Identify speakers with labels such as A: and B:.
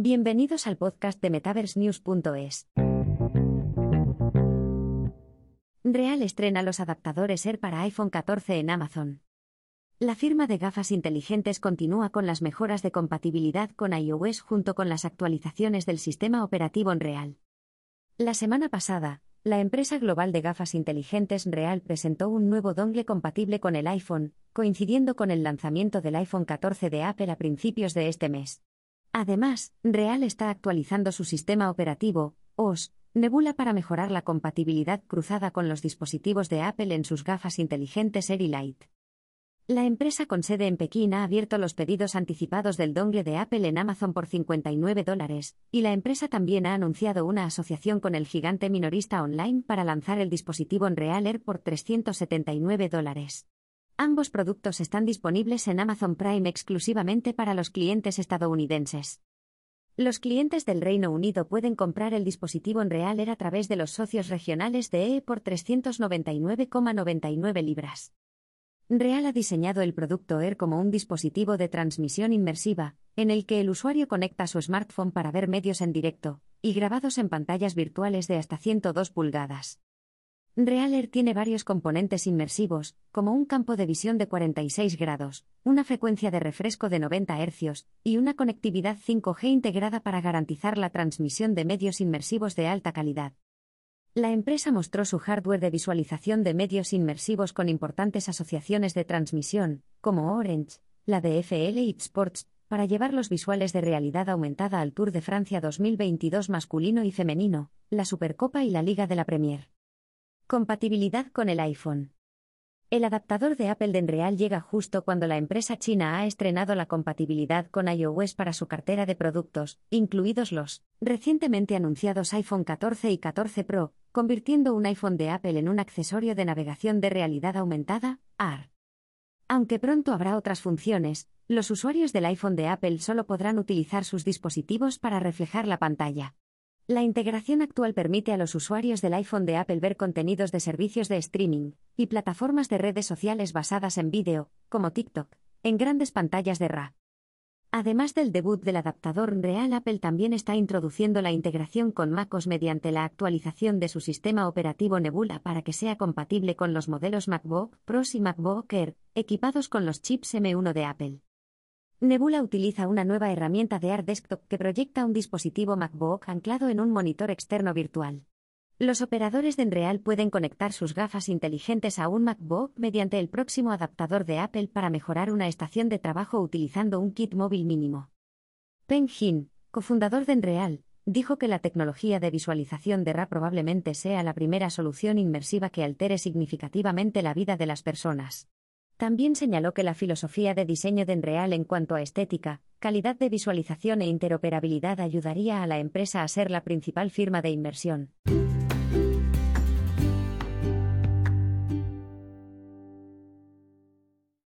A: Bienvenidos al podcast de MetaverseNews.es. Real estrena los adaptadores Air para iPhone 14 en Amazon. La firma de gafas inteligentes continúa con las mejoras de compatibilidad con iOS junto con las actualizaciones del sistema operativo en Real. La semana pasada, la empresa global de gafas inteligentes Real presentó un nuevo dongle compatible con el iPhone, coincidiendo con el lanzamiento del iPhone 14 de Apple a principios de este mes. Además, Real está actualizando su sistema operativo, OS, Nebula para mejorar la compatibilidad cruzada con los dispositivos de Apple en sus gafas inteligentes Light. La empresa con sede en Pekín ha abierto los pedidos anticipados del dongle de Apple en Amazon por 59 dólares, y la empresa también ha anunciado una asociación con el gigante minorista online para lanzar el dispositivo en Real Air por 379 dólares. Ambos productos están disponibles en Amazon Prime exclusivamente para los clientes estadounidenses. Los clientes del Reino Unido pueden comprar el dispositivo en Real Air a través de los socios regionales de EE por 399,99 libras. Real ha diseñado el producto Air como un dispositivo de transmisión inmersiva, en el que el usuario conecta su smartphone para ver medios en directo, y grabados en pantallas virtuales de hasta 102 pulgadas. Real Air tiene varios componentes inmersivos, como un campo de visión de 46 grados, una frecuencia de refresco de 90 Hz y una conectividad 5G integrada para garantizar la transmisión de medios inmersivos de alta calidad. La empresa mostró su hardware de visualización de medios inmersivos con importantes asociaciones de transmisión, como Orange, la de FL Sports, para llevar los visuales de realidad aumentada al Tour de Francia 2022 masculino y femenino, la Supercopa y la Liga de la Premier. Compatibilidad con el iPhone. El adaptador de Apple de Enreal llega justo cuando la empresa china ha estrenado la compatibilidad con iOS para su cartera de productos, incluidos los recientemente anunciados iPhone 14 y 14 Pro, convirtiendo un iPhone de Apple en un accesorio de navegación de realidad aumentada, AR. Aunque pronto habrá otras funciones, los usuarios del iPhone de Apple solo podrán utilizar sus dispositivos para reflejar la pantalla. La integración actual permite a los usuarios del iPhone de Apple ver contenidos de servicios de streaming y plataformas de redes sociales basadas en vídeo, como TikTok, en grandes pantallas de RA. Además del debut del adaptador real, Apple también está introduciendo la integración con MacOS mediante la actualización de su sistema operativo Nebula para que sea compatible con los modelos MacBook Pros y MacBook Air, equipados con los chips M1 de Apple. Nebula utiliza una nueva herramienta de AR Desktop que proyecta un dispositivo MacBook anclado en un monitor externo virtual. Los operadores de Enreal pueden conectar sus gafas inteligentes a un MacBook mediante el próximo adaptador de Apple para mejorar una estación de trabajo utilizando un kit móvil mínimo. Peng Jin, cofundador de Enreal, dijo que la tecnología de visualización de RA probablemente sea la primera solución inmersiva que altere significativamente la vida de las personas. También señaló que la filosofía de diseño de Enreal en cuanto a estética, calidad de visualización e interoperabilidad ayudaría a la empresa a ser la principal firma de inversión.